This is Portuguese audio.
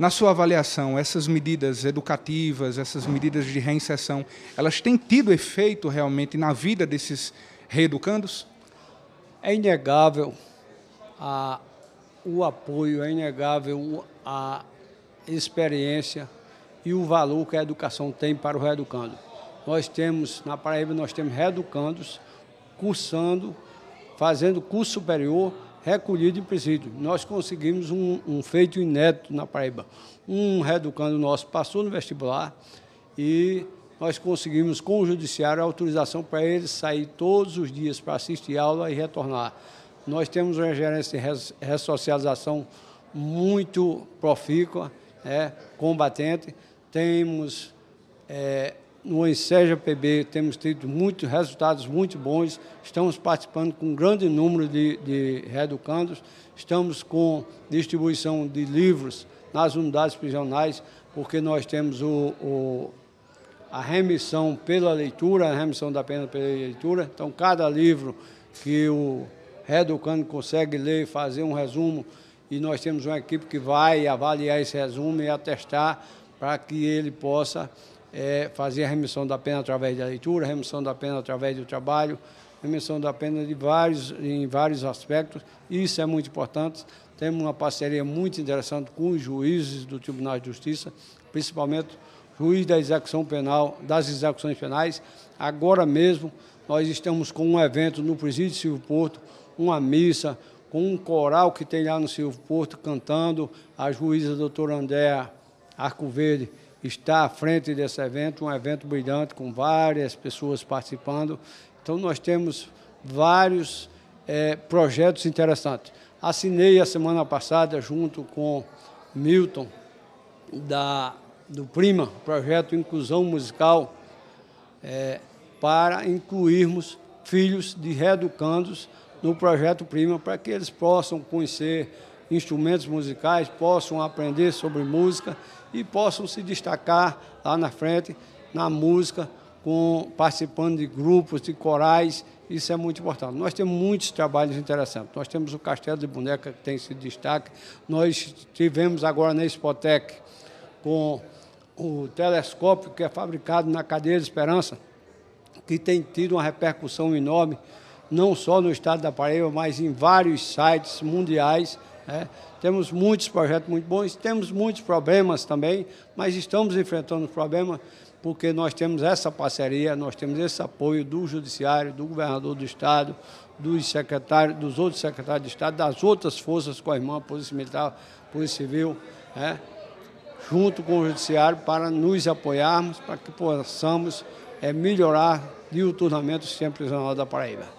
Na sua avaliação, essas medidas educativas, essas medidas de reinserção, elas têm tido efeito realmente na vida desses reeducandos? É inegável a, o apoio, é inegável a experiência e o valor que a educação tem para o reeducando. Nós temos, na Paraíba, nós temos reeducandos cursando, fazendo curso superior recolhido em presídio. Nós conseguimos um, um feito inédito na Paraíba. Um reeducando nosso passou no vestibular e nós conseguimos com o judiciário a autorização para ele sair todos os dias para assistir aula e retornar. Nós temos uma gerência de ressocialização muito profícua, é, combatente. Temos é, no Enseja PB temos tido muitos resultados muito bons, estamos participando com um grande número de, de reeducandos, estamos com distribuição de livros nas unidades prisionais, porque nós temos o, o, a remissão pela leitura, a remissão da pena pela leitura, então cada livro que o reeducando consegue ler, fazer um resumo, e nós temos uma equipe que vai avaliar esse resumo e atestar para que ele possa é, fazer a remissão da pena através da leitura, remissão da pena através do trabalho, remissão da pena de vários, em vários aspectos. Isso é muito importante. Temos uma parceria muito interessante com os juízes do Tribunal de Justiça, principalmente juiz da execução penal, das execuções penais. Agora mesmo nós estamos com um evento no Presídio Silvio Porto, uma missa, com um coral que tem lá no Silvio Porto cantando, a juíza doutora Andréa Arco Verde está à frente desse evento, um evento brilhante com várias pessoas participando. Então nós temos vários é, projetos interessantes. Assinei a semana passada junto com Milton da, do Prima, projeto Inclusão Musical, é, para incluirmos filhos de reeducandos no projeto Prima, para que eles possam conhecer instrumentos musicais, possam aprender sobre música e possam se destacar lá na frente na música, com, participando de grupos, de corais, isso é muito importante. Nós temos muitos trabalhos interessantes. Nós temos o Castelo de Boneca, que tem esse destaque. Nós tivemos agora na Expotec com o telescópio que é fabricado na Cadeia de Esperança, que tem tido uma repercussão enorme, não só no estado da Paraíba, mas em vários sites mundiais é, temos muitos projetos muito bons, temos muitos problemas também, mas estamos enfrentando os problemas porque nós temos essa parceria, nós temos esse apoio do Judiciário, do Governador do Estado, dos secretários, dos outros secretários de Estado, das outras forças com a irmã, Polícia Militar, Polícia Civil, é, junto com o Judiciário, para nos apoiarmos, para que possamos é, melhorar diuturnamente o sistema prisional da Paraíba.